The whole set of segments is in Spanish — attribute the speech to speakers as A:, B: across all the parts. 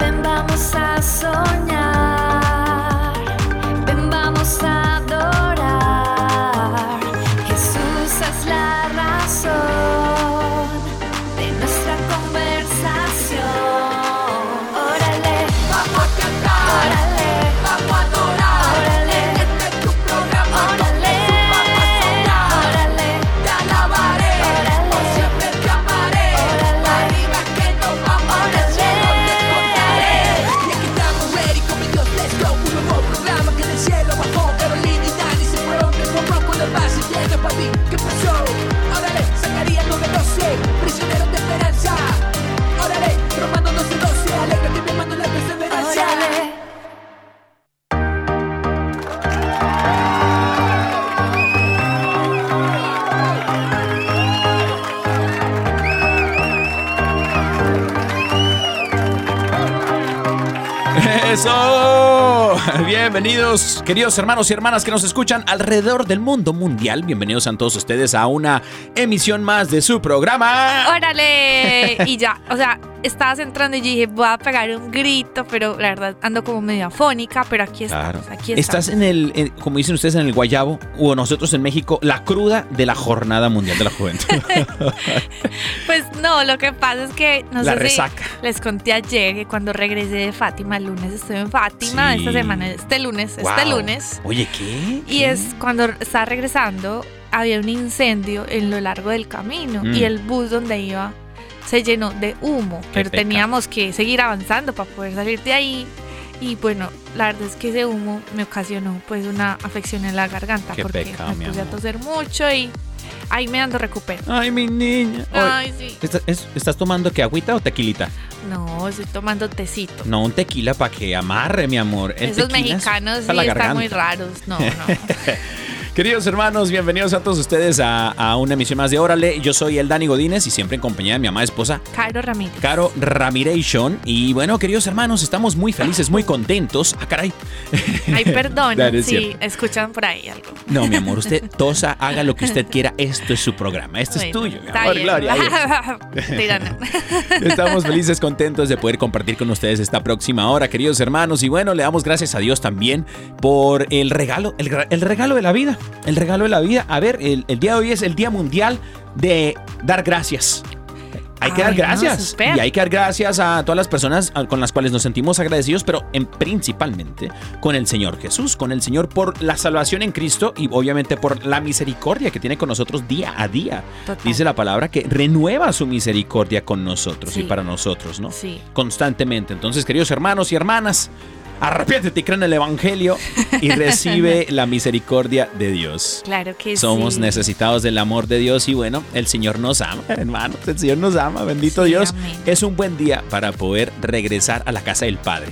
A: Ven vamos a soñar, ven vamos a
B: Eso. Bienvenidos, queridos hermanos y hermanas que nos escuchan alrededor del mundo mundial. Bienvenidos a todos ustedes a una emisión más de su programa.
C: ¡Órale! Y ya, o sea, estabas entrando y yo dije, voy a pegar un grito, pero la verdad ando como medio afónica, pero aquí
B: Claro.
C: estamos, aquí
B: Estás en el, en- como dicen ustedes, en el Guayabo, o nosotros en México, la cruda de la Jornada Mundial de la Juventud.
C: Pues no, lo que pasa es que no
B: La
C: sé
B: resaca.
C: si les conté ayer que cuando regresé de Fátima, el lunes estuve en Fátima,
B: Sí.
C: esta semana, este lunes, este lunes.
B: Oye, ¿qué?
C: Y
B: ¿Qué?
C: es cuando estaba regresando, había un incendio en lo largo del camino
B: Mm.
C: y el bus donde iba se llenó de humo, pero teníamos que seguir avanzando para poder salir de ahí. Y bueno, la verdad es que ese humo me ocasionó pues una afección en la garganta
B: Qué
C: porque
B: pecado, mi
C: me puse a toser mucho y ahí me ando recupero.
B: Ay, mi niña.
C: Ay, sí.
B: ¿estás, es- ¿Estás tomando qué, agüita o tequilita?
C: No, estoy tomando tecito.
B: No, un tequila para que amarre, mi amor. El
C: Esos
B: es
C: mexicanos sí están muy raros. No, no.
B: Queridos hermanos, bienvenidos a todos ustedes a, a una emisión más de Órale. Yo soy el Dani Godínez y siempre en compañía de mi amada esposa,
C: Cairo Ramírez.
B: Caro Ramiration. Y bueno, queridos hermanos, estamos muy felices, muy contentos. Ah, caray.
C: Ay, perdón si
B: cierto.
C: escuchan por ahí algo.
B: No, mi amor, usted tosa, haga lo que usted quiera. Esto es su programa. Esto es tuyo, mi amor,
C: bien.
B: Gloria. Estamos felices, contentos de poder compartir con ustedes esta próxima hora, queridos hermanos. Y bueno, le damos gracias a Dios también por el regalo, el regalo de la vida. El regalo de la vida. A ver, el, el día de hoy es el Día Mundial de dar gracias. Hay que
C: Ay,
B: dar gracias. y hay que dar gracias a todas las personas con las cuales nos sentimos agradecidos, pero en, principalmente con el Señor Jesús, con el Señor por la salvación en Cristo y obviamente por la misericordia que tiene con nosotros día a día.
C: Total.
B: Dice la palabra que renueva su misericordia con nosotros y para nosotros, ¿no?
C: Sí.
B: Constantemente. Entonces, queridos hermanos y hermanas, arrepiéntete y cree en el Evangelio y recibe la misericordia de Dios.
C: Claro que
B: Somos
C: sí.
B: necesitados del amor de Dios y bueno, el Señor nos ama, hermanos, el Señor nos ama, bendito
C: Sí,
B: Dios.
C: amén.
B: Es un buen día para poder regresar a la casa del Padre.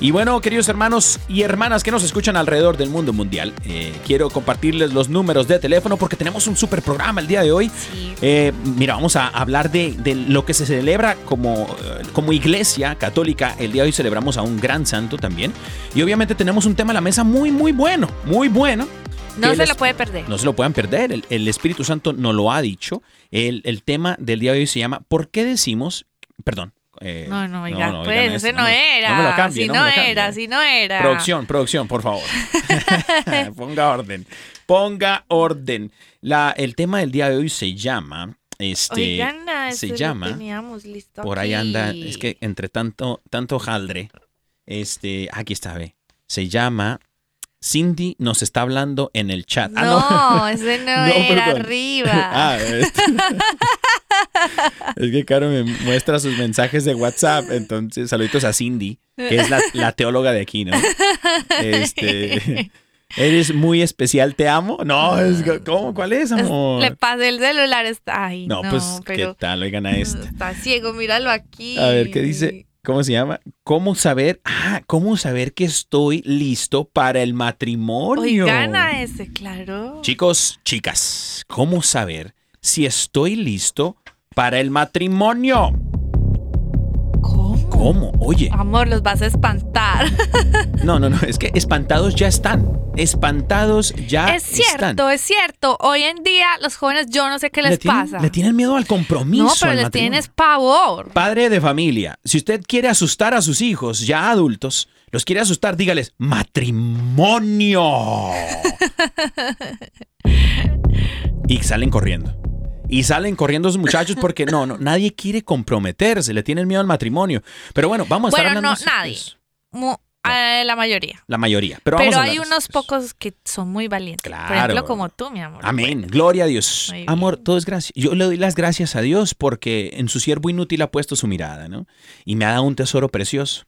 B: Y bueno, queridos hermanos y hermanas que nos escuchan alrededor del mundo mundial, eh, quiero compartirles los números de teléfono porque tenemos un super programa el día de hoy.
C: Sí.
B: Eh, mira, vamos a hablar de, de lo que se celebra como, eh, como iglesia católica. El día de hoy celebramos a un gran santo también. Y obviamente tenemos un tema a la mesa muy, muy bueno, muy bueno.
C: No se
B: les-
C: lo puede perder.
B: No se lo puedan perder. El, el Espíritu Santo nos lo ha dicho. El, el tema del día de hoy se llama ¿Por qué decimos? Perdón. Eh,
C: No, no, oiga,
B: oigan
C: pues ese no, era.
B: No me lo cambie,
C: si
B: no
C: no,
B: me lo cambie.
C: era, si no era.
B: Producción, producción, por favor. Ponga orden. Ponga orden. La, el tema del día de hoy se llama. Este,
C: Oigan,
B: se llama.
C: teníamos listo
B: Por ahí
C: aquí.
B: anda. Es que entre tanto, tanto jaldre. Este. Aquí está, ve. Se llama. Cindy nos está hablando en el chat.
C: No,
B: Ah, no.
C: ese no,
B: No,
C: era
B: perdón.
C: arriba.
B: Ah, este- es que Caro me muestra sus mensajes de WhatsApp. Entonces, saluditos a Cindy, que es la, la teóloga de aquí, ¿no? Este. Eres muy especial, te amo. No, es, ¿cómo? ¿Cuál es, amor?
C: Le pasé el celular, está ahí.
B: No,
C: No,
B: pues,
C: pero
B: ¿qué tal? Oigan a esta.
C: Está ciego, míralo aquí.
B: A ver, ¿qué dice? ¿Cómo se llama? ¿Cómo saber? Ah, ¿cómo saber que estoy listo para el matrimonio?
C: Hoy gana ese, claro.
B: Chicos, chicas, ¿cómo saber si estoy listo para el matrimonio?
C: ¿Cómo?
B: ¿Cómo? Oye,
C: Amor, los vas a espantar.
B: no, no, no, es que espantados ya están. Espantados ya
C: es cierto,
B: están.
C: es cierto. Hoy en día los jóvenes, yo no sé qué les
B: le tienen,
C: pasa.
B: Le tienen miedo al compromiso.
C: no, pero les tienes pavor.
B: Padre de familia, si usted quiere asustar a sus hijos ya adultos, los quiere asustar, dígales, matrimonio. y salen corriendo. Y salen corriendo esos muchachos porque no, no, nadie quiere comprometerse, le tienen miedo al matrimonio. Pero bueno, vamos a estar
C: Bueno,
B: hablando
C: no, nadie. Mu- eh, la mayoría.
B: La mayoría. Pero, vamos
C: Pero
B: a
C: hay unos pocos que son muy valientes. Por
B: Claro.
C: ejemplo, como tú, mi amor.
B: Amén. Gloria a Dios.
C: Muy bien.
B: Amor, todo es gracia. Yo le doy las gracias a Dios porque en su siervo inútil ha puesto su mirada, ¿no? Y me ha dado un tesoro precioso.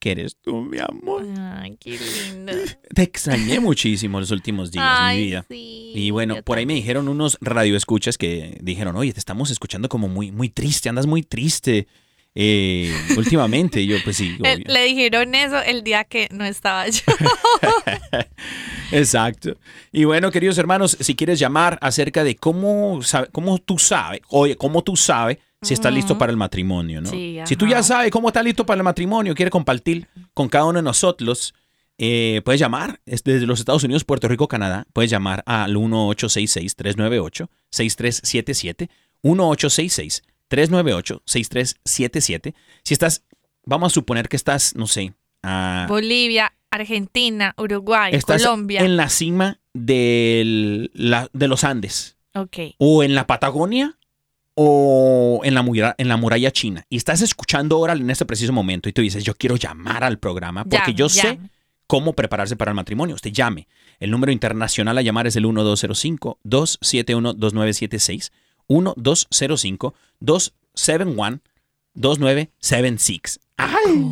B: Que eres tú, mi amor.
C: Ay, qué lindo.
B: Te extrañé muchísimo los últimos días,
C: Ay,
B: mi vida.
C: sí,
B: Y bueno, por ahí me dijeron unos radioescuchas que dijeron, oye, te estamos escuchando como muy, muy triste, andas muy triste eh, últimamente. Y yo, pues sí, obvio.
C: le dijeron eso el día que no estaba yo.
B: Exacto. Y bueno, queridos hermanos, si quieres llamar acerca de cómo, sabe- cómo tú sabes, oye, cómo tú sabes si estás listo para el matrimonio, ¿no?
C: Sí,
B: si tú ya sabes cómo estás listo para el matrimonio, quieres compartir con cada uno de nosotros, eh, puedes llamar es desde los Estados Unidos, Puerto Rico, Canadá. Puedes llamar al 1866-398-6377. 1866-398-6377. Si estás, vamos a suponer que estás, no sé, a,
C: Bolivia, Argentina, Uruguay,
B: estás
C: Colombia.
B: en la cima del- la- de los Andes,
C: Ok.
B: o en la Patagonia, o en la, muralla, en la muralla china, y estás escuchando ahora en este preciso momento, y tú dices, yo quiero llamar al programa, porque yo sé cómo prepararse para el matrimonio. Usted llame. El número internacional a llamar es el 1205-271-2976, 1205-271-2976. ¡Ay!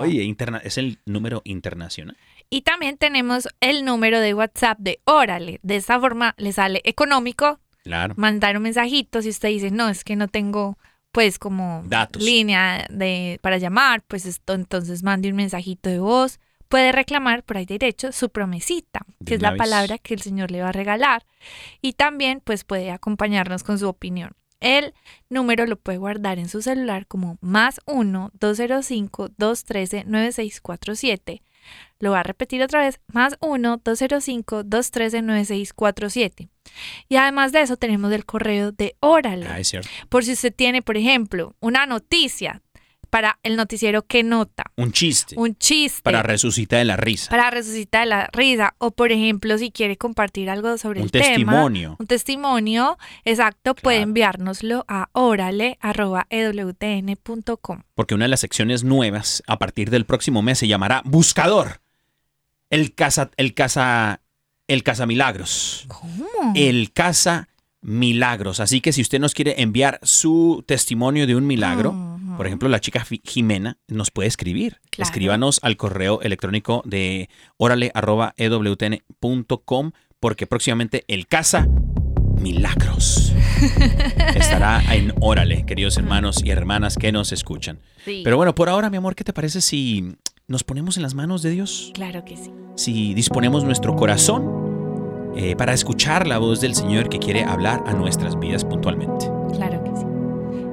B: Oye, interna- es el número internacional.
C: Y también tenemos el número de WhatsApp de Órale. De esta forma le sale económico
B: Claro.
C: mandar un mensajito. Si usted dice, no, es que no tengo pues como
B: Datos.
C: línea de, para llamar, pues esto, entonces mande un mensajito de voz. Puede reclamar por ahí derecho su promesita,
B: De
C: que es la
B: vez.
C: palabra que el Señor le va a regalar. Y también pues puede acompañarnos con su opinión. El número lo puede guardar en su celular como más 1-205-213-9647. Lo va a repetir otra vez, más 1-205-213-9647. Y además de eso tenemos el correo de Órale.
B: Ah, es cierto.
C: Por si usted tiene, por ejemplo, una noticia para el noticiero que nota,
B: Un chiste.
C: un chiste
B: para resucitar de la risa.
C: para resucitar la risa, o por ejemplo, si quiere compartir algo sobre
B: Un
C: el tema,
B: testimonio.
C: un testimonio, exacto, puede enviárnoslo a orale.ewtn.com.
B: Porque una de las secciones nuevas a partir del próximo mes se llamará Buscador. El casa, el casa, el casa milagros.
C: ¿Cómo?
B: El casa milagros. Así que si usted nos quiere enviar su testimonio de un milagro,
C: Ujú.
B: Por ejemplo, la chica Jimena nos puede escribir.
C: Claro.
B: Escríbanos al correo electrónico de orale.ewtn.com porque próximamente el casa milagros estará en Órale, queridos hermanos y hermanas que nos escuchan.
C: Sí,
B: Pero bueno, por ahora, mi amor, ¿qué te parece si nos ponemos en las manos de Dios?
C: claro que sí.
B: Si disponemos nuestro corazón eh, para escuchar la voz del Señor que quiere hablar a nuestras vidas puntualmente.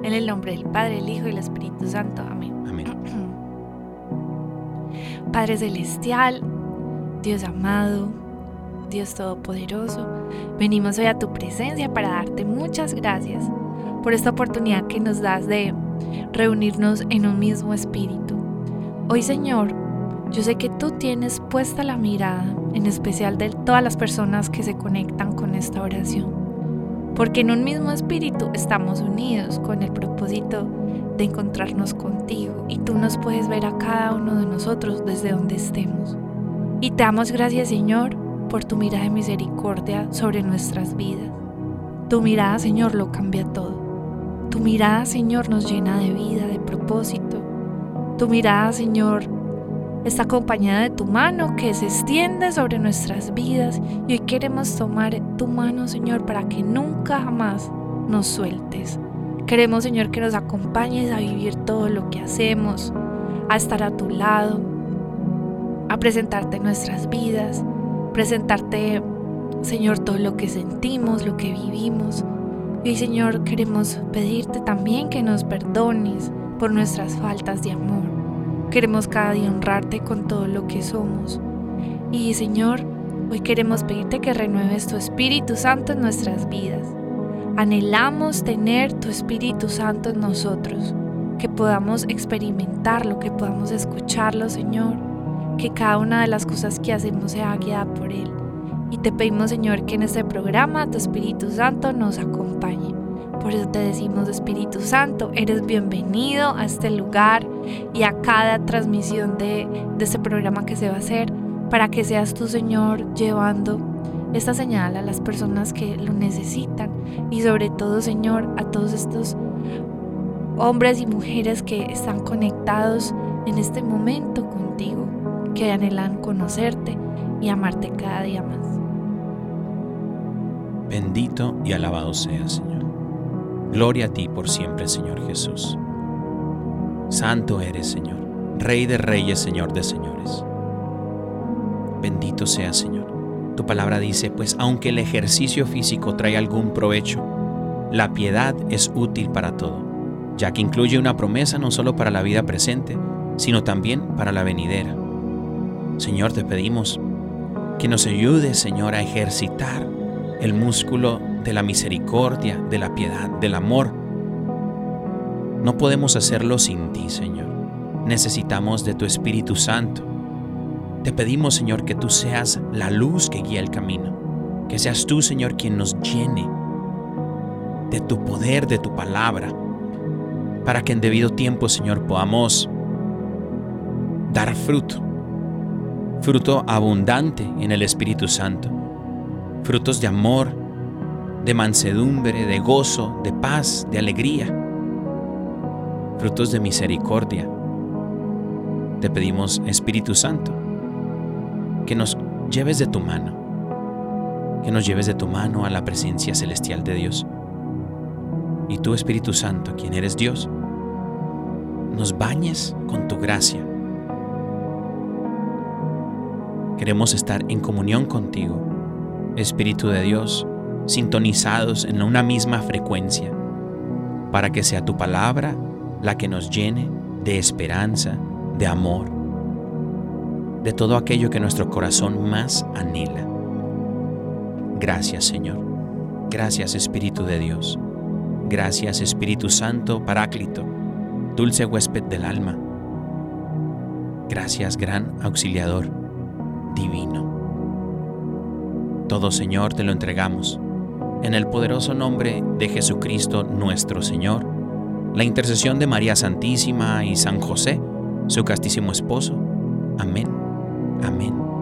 C: En el nombre del Padre, el Hijo y el Espíritu Santo. Amén.
B: Amén.
C: Padre Celestial, Dios amado, Dios Todopoderoso, venimos hoy a tu presencia para darte muchas gracias por esta oportunidad que nos das de reunirnos en un mismo espíritu. Hoy, Señor, yo sé que tú tienes puesta la mirada, en especial de todas las personas que se conectan con esta oración porque en un mismo espíritu estamos unidos con el propósito de encontrarnos contigo y tú nos puedes ver a cada uno de nosotros desde donde estemos. Y te damos gracias Señor por tu mirada de misericordia sobre nuestras vidas. Tu mirada Señor lo cambia todo. Tu mirada Señor nos llena de vida, de propósito. Tu mirada Señor está acompañada de tu mano que se extiende sobre nuestras vidas y hoy queremos tomar tu mano, Señor, para que nunca jamás nos sueltes. Queremos, Señor, que nos acompañes a vivir todo lo que hacemos, a estar a tu lado, a presentarte nuestras vidas, presentarte, Señor, todo lo que sentimos, lo que vivimos. Y Señor, queremos pedirte también que nos perdones por nuestras faltas de amor. Queremos cada día honrarte con todo lo que somos. Y Señor, hoy queremos pedirte que renueves tu Espíritu Santo en nuestras vidas. Anhelamos tener tu Espíritu Santo en nosotros, que podamos experimentarlo, que podamos escucharlo, Señor, que cada una de las cosas que hacemos sea guiada por Él. Y te pedimos, Señor, que en este programa tu Espíritu Santo nos acompañe. Por eso te decimos, Espíritu Santo, eres bienvenido a este lugar y a cada transmisión de, de este programa que se va a hacer, para que seas tu Señor llevando esta señal a las personas que lo necesitan y sobre todo, Señor, a todos estos hombres y mujeres que están conectados en este momento contigo, que anhelan conocerte y amarte cada día más.
B: Bendito y alabado sea, Señor. Gloria a ti por siempre, Señor Jesús. Santo eres, Señor, Rey de reyes, Señor de señores. Bendito sea, Señor. Tu palabra dice, pues aunque el ejercicio físico trae algún provecho, la piedad es útil para todo, ya que incluye una promesa no solo para la vida presente, sino también para la venidera. Señor, te pedimos que nos ayudes, Señor, a ejercitar el músculo de la misericordia, de la piedad, del amor. No podemos hacerlo sin ti, Señor. Necesitamos de tu Espíritu Santo. Te pedimos, Señor, que tú seas la luz que guía el camino. Que seas tú, Señor, quien nos llene de tu poder, de tu palabra, para que en debido tiempo, Señor, podamos dar fruto, fruto abundante en el Espíritu Santo, frutos de amor, de mansedumbre, de gozo, de paz, de alegría, frutos de misericordia. Te pedimos, Espíritu Santo, que nos lleves de tu mano, que nos lleves de tu mano a la presencia celestial de Dios. Y tú, Espíritu Santo, quien eres Dios, nos bañes con tu gracia. Queremos estar en comunión contigo, Espíritu de Dios, sintonizados en una misma frecuencia, para que sea tu palabra la que nos llene de esperanza, de amor, de todo aquello que nuestro corazón más anhela. Gracias Señor. Gracias Espíritu de Dios. Gracias Espíritu Santo Paráclito, dulce huésped del alma. Gracias gran auxiliador divino. Todo Señor te lo entregamos. En el poderoso nombre de Jesucristo nuestro Señor, la intercesión de María Santísima y San José, su castísimo esposo. Amén, amén.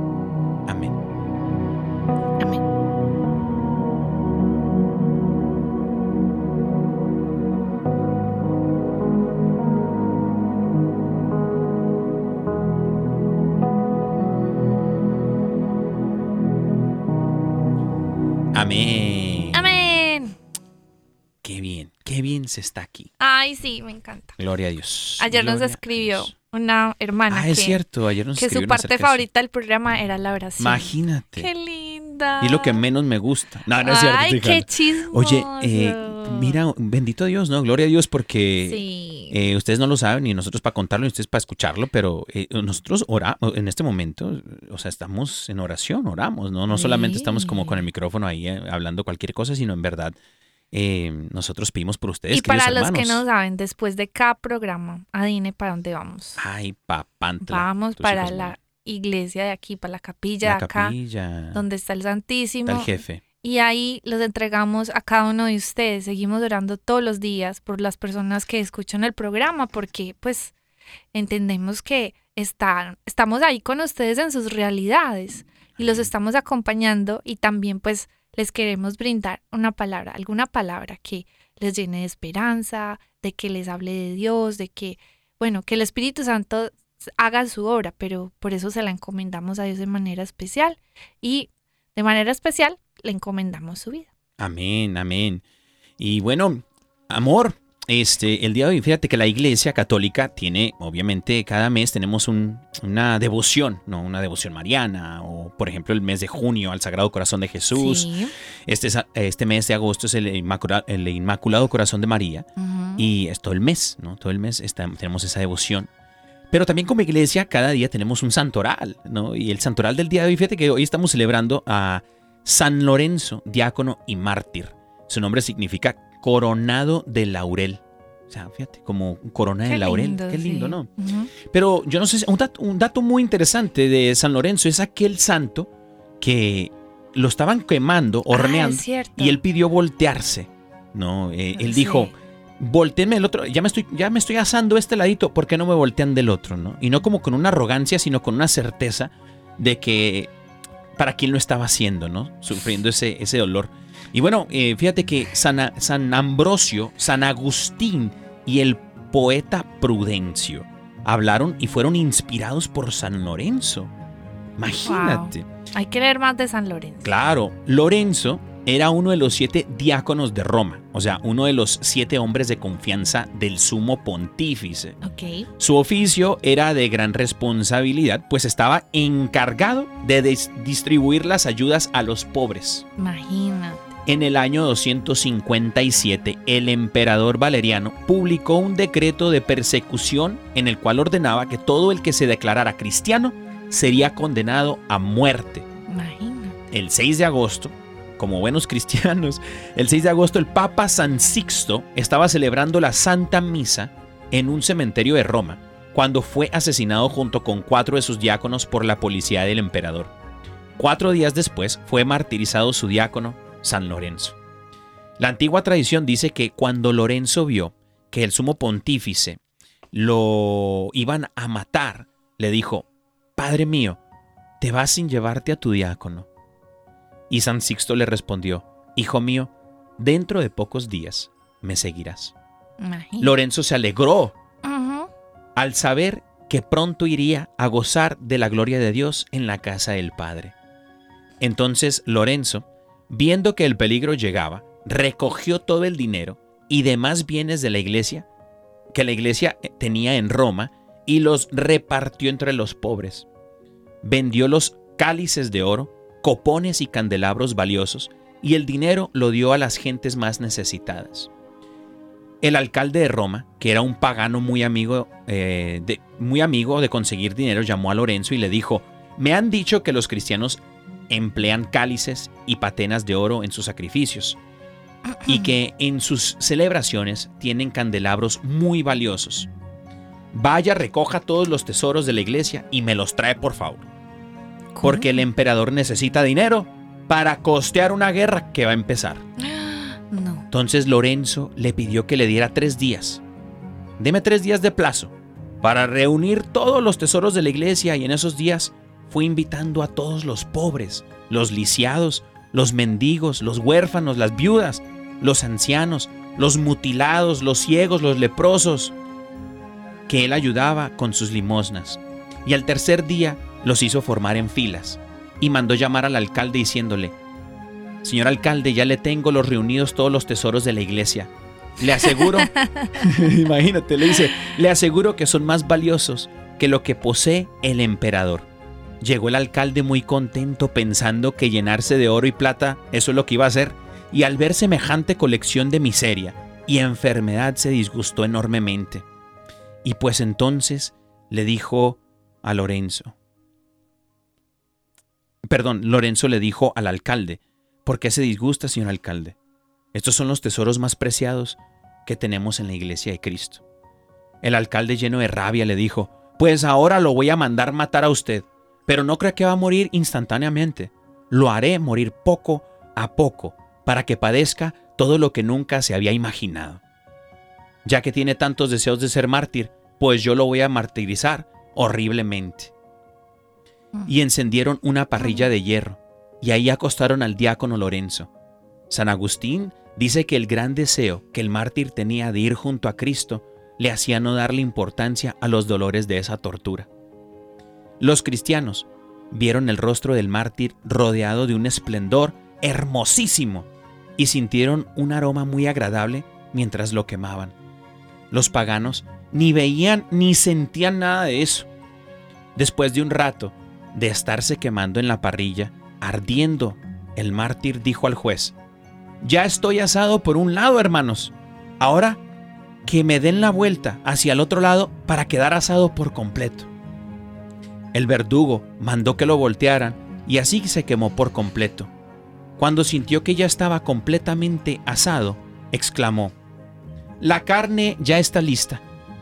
B: Está aquí.
C: Ay, sí, me encanta.
B: Gloria a Dios.
C: Ayer nos
B: Gloria
C: escribió una hermana
B: Ah, es
C: que,
B: cierto, ayer nos
C: que su
B: escribieron
C: parte
B: acerca
C: favorita del programa era la oración.
B: Imagínate.
C: Qué linda.
B: Y lo que menos me gusta. No, no es cierto.
C: Ay, qué chismoso.
B: Oye, eh, mira, bendito Dios, ¿no? Gloria a Dios porque
C: Sí.
B: eh, ustedes no lo saben y nosotros para contarlo y ustedes para escucharlo, pero eh, nosotros oramos en este momento, o sea, estamos en oración, oramos, ¿no? No solamente estamos como con el micrófono ahí eh, hablando cualquier cosa, sino en verdad eh, nosotros pedimos por ustedes,
C: y para los que no saben, después de cada programa, adivine para dónde vamos.
B: Ay, papantla.
C: Vamos para la iglesia de aquí, para la capilla
B: La
C: de acá,
B: capilla.
C: donde está el
B: Está
C: Santísimo.
B: el jefe.
C: Y ahí los entregamos a cada uno de ustedes. Seguimos orando todos los días por las personas que escuchan el programa, porque pues entendemos que están, estamos ahí con ustedes en sus realidades y los estamos acompañando y también pues les queremos brindar una palabra, alguna palabra que les llene de esperanza, de que les hable de Dios, de que, bueno, que el Espíritu Santo haga su obra, pero por eso se la encomendamos a Dios de manera especial y de manera especial le encomendamos su vida.
B: Amén, amén. Y bueno, amor, este, el día de hoy, fíjate que la Iglesia Católica tiene, obviamente, cada mes tenemos un- una devoción, ¿no? Una devoción mariana, o por ejemplo el mes de junio al Sagrado Corazón de Jesús.
C: Sí.
B: Este, es- este mes de agosto es el, Inmacula- el Inmaculado Corazón de María. Y es todo el mes, ¿no? Todo el mes está- tenemos esa devoción. Pero también como iglesia, cada día tenemos un santoral, ¿no? Y el santoral del día de hoy, fíjate que hoy estamos celebrando a San Lorenzo, diácono y mártir. Su nombre significa coronado de laurel. O sea, fíjate, como corona de laurel.
C: lindo,
B: Qué lindo,
C: sí.
B: ¿no? Pero yo no sé, un dato, un dato muy interesante de San Lorenzo es aquel santo que lo estaban quemando,
C: Ah,
B: horneando, y él pidió voltearse. No, Eh, él
C: Sí.
B: dijo, volteenme el otro, ya me estoy, ya me estoy asando este ladito, ¿por qué no me voltean del otro? ¿no? Y no como con una arrogancia, sino con una certeza de que para quién lo estaba haciendo, ¿no? Sufriendo ese, ese dolor. Y bueno, eh, fíjate que San, San Ambrosio, San Agustín y el poeta Prudencio hablaron y fueron inspirados por San Lorenzo. Imagínate.
C: Hay que leer más de San Lorenzo.
B: Claro, Lorenzo era uno de los siete diáconos de Roma, o sea, uno de los siete hombres de confianza del sumo pontífice.
C: Ok.
B: Su oficio era de gran responsabilidad, pues estaba encargado de dis- distribuir las ayudas a los pobres.
C: Imagínate.
B: En el año 257, el emperador Valeriano publicó un decreto de persecución en el cual ordenaba que todo el que se declarara cristiano sería condenado a muerte
C: Imagínate.
B: el 6 de agosto, como buenos cristianos, el 6 de agosto el Papa San Sixto estaba celebrando la Santa Misa en un cementerio de Roma, cuando fue asesinado junto con cuatro de sus diáconos por la policía del emperador. Cuatro días después fue martirizado su diácono, San Lorenzo. La antigua tradición dice que cuando Lorenzo vio que el sumo pontífice lo iban a matar, le dijo, Padre mío, te vas sin llevarte a tu diácono. Y San Sixto le respondió, Hijo mío, dentro de pocos días me seguirás.
C: Imagínate.
B: Lorenzo se alegró al saber que pronto iría a gozar de la gloria de Dios en la casa del Padre. Entonces Lorenzo, viendo que el peligro llegaba, recogió todo el dinero y demás bienes de la iglesia que la iglesia eh, tenía en Roma y los repartió entre los pobres. Vendió los cálices de oro, copones y candelabros valiosos, y el dinero lo dio a las gentes más necesitadas. El alcalde de Roma, que era un pagano muy amigo, eh, muy amigo de conseguir dinero, llamó a Lorenzo y le dijo, me han dicho que los cristianos emplean cálices y patenas de oro en sus sacrificios y que en sus celebraciones tienen candelabros muy valiosos. Vaya, recoja todos los tesoros de la iglesia y me los trae por favor, porque el emperador necesita dinero para costear una guerra que va a empezar.
C: No.
B: Entonces Lorenzo le pidió que le diera tres días. Deme tres días de plazo para reunir todos los tesoros de la iglesia y en esos días fue invitando a todos los pobres, los lisiados, los mendigos, los huérfanos, las viudas, los ancianos, los mutilados, los ciegos, los leprosos, que él ayudaba con sus limosnas. Y al tercer día los hizo formar en filas y mandó llamar al alcalde diciéndole, Señor alcalde, ya le tengo los reunidos todos los tesoros de la iglesia. Le aseguro, imagínate, le dice, le aseguro que son más valiosos que lo que posee el emperador. Llegó el alcalde muy contento pensando que llenarse de oro y plata eso es lo que iba a hacer, y al ver semejante colección de miseria y enfermedad se disgustó enormemente. Y pues entonces le dijo a Lorenzo, perdón, Lorenzo le dijo al alcalde, ¿por qué se disgusta, señor alcalde? Estos son los tesoros más preciados que tenemos en la iglesia de Cristo. El alcalde lleno de rabia le dijo, pues ahora lo voy a mandar matar a usted, pero no crea que va a morir instantáneamente. Lo haré morir poco a poco para que padezca todo lo que nunca se había imaginado. Ya que tiene tantos deseos de ser mártir, pues yo lo voy a martirizar horriblemente. Y encendieron una parrilla de hierro, y ahí acostaron al diácono Lorenzo. San Agustín dice que el gran deseo que el mártir tenía de ir junto a Cristo le hacía no darle importancia a los dolores de esa tortura. Los cristianos vieron el rostro del mártir rodeado de un esplendor hermosísimo y sintieron un aroma muy agradable mientras lo quemaban. Los paganos ni veían ni sentían nada de eso. Después de un rato de estarse quemando en la parrilla, ardiendo, el mártir dijo al juez, Ya estoy asado por un lado, hermanos. Ahora que me den la vuelta hacia el otro lado para quedar asado por completo. El verdugo mandó que lo voltearan y así se quemó por completo. Cuando sintió que ya estaba completamente asado, exclamó, La carne ya está lista,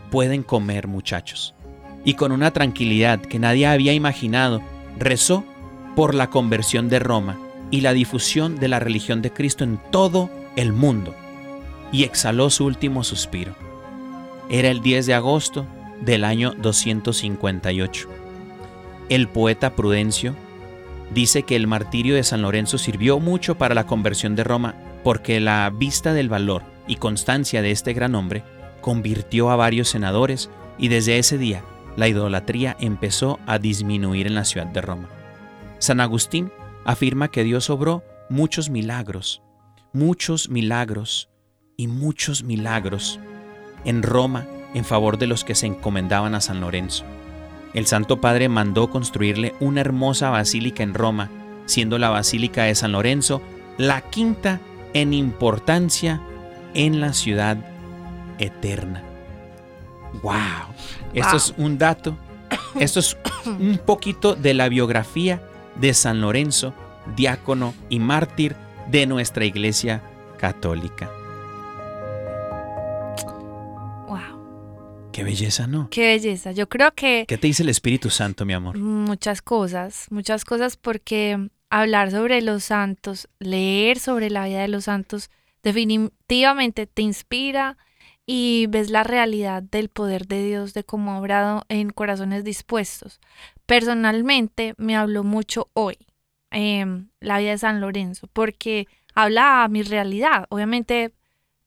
B: pueden comer muchachos. Y con una tranquilidad que nadie había imaginado, rezó por la conversión de Roma y la difusión de la religión de Cristo en todo el mundo, y exhaló su último suspiro. Era el 10 de agosto del año 258. El poeta Prudencio dice que el martirio de San Lorenzo sirvió mucho para la conversión de Roma porque la vista del valor y constancia de este gran hombre convirtió a varios senadores y desde ese día la idolatría empezó a disminuir en la ciudad de Roma. San Agustín afirma que Dios obró muchos milagros, muchos milagros y muchos milagros en Roma en favor de los que se encomendaban a San Lorenzo. El Santo Padre mandó construirle una hermosa basílica en Roma, siendo la Basílica de San Lorenzo la quinta en importancia en la ciudad eterna. ¡Wow! Esto es un dato, esto es un poquito de la biografía de San Lorenzo, diácono y mártir de nuestra Iglesia Católica. Qué belleza, ¿no?
C: qué belleza. Yo creo que
B: ¿Qué te dice el Espíritu Santo, mi amor?
C: muchas cosas, muchas cosas porque hablar sobre los santos, leer sobre la vida de los santos, definitivamente te inspira y ves la realidad del poder de Dios, de cómo ha obrado en corazones dispuestos. Personalmente me habló mucho hoy em, la vida de San Lorenzo, porque habla a mi realidad. Obviamente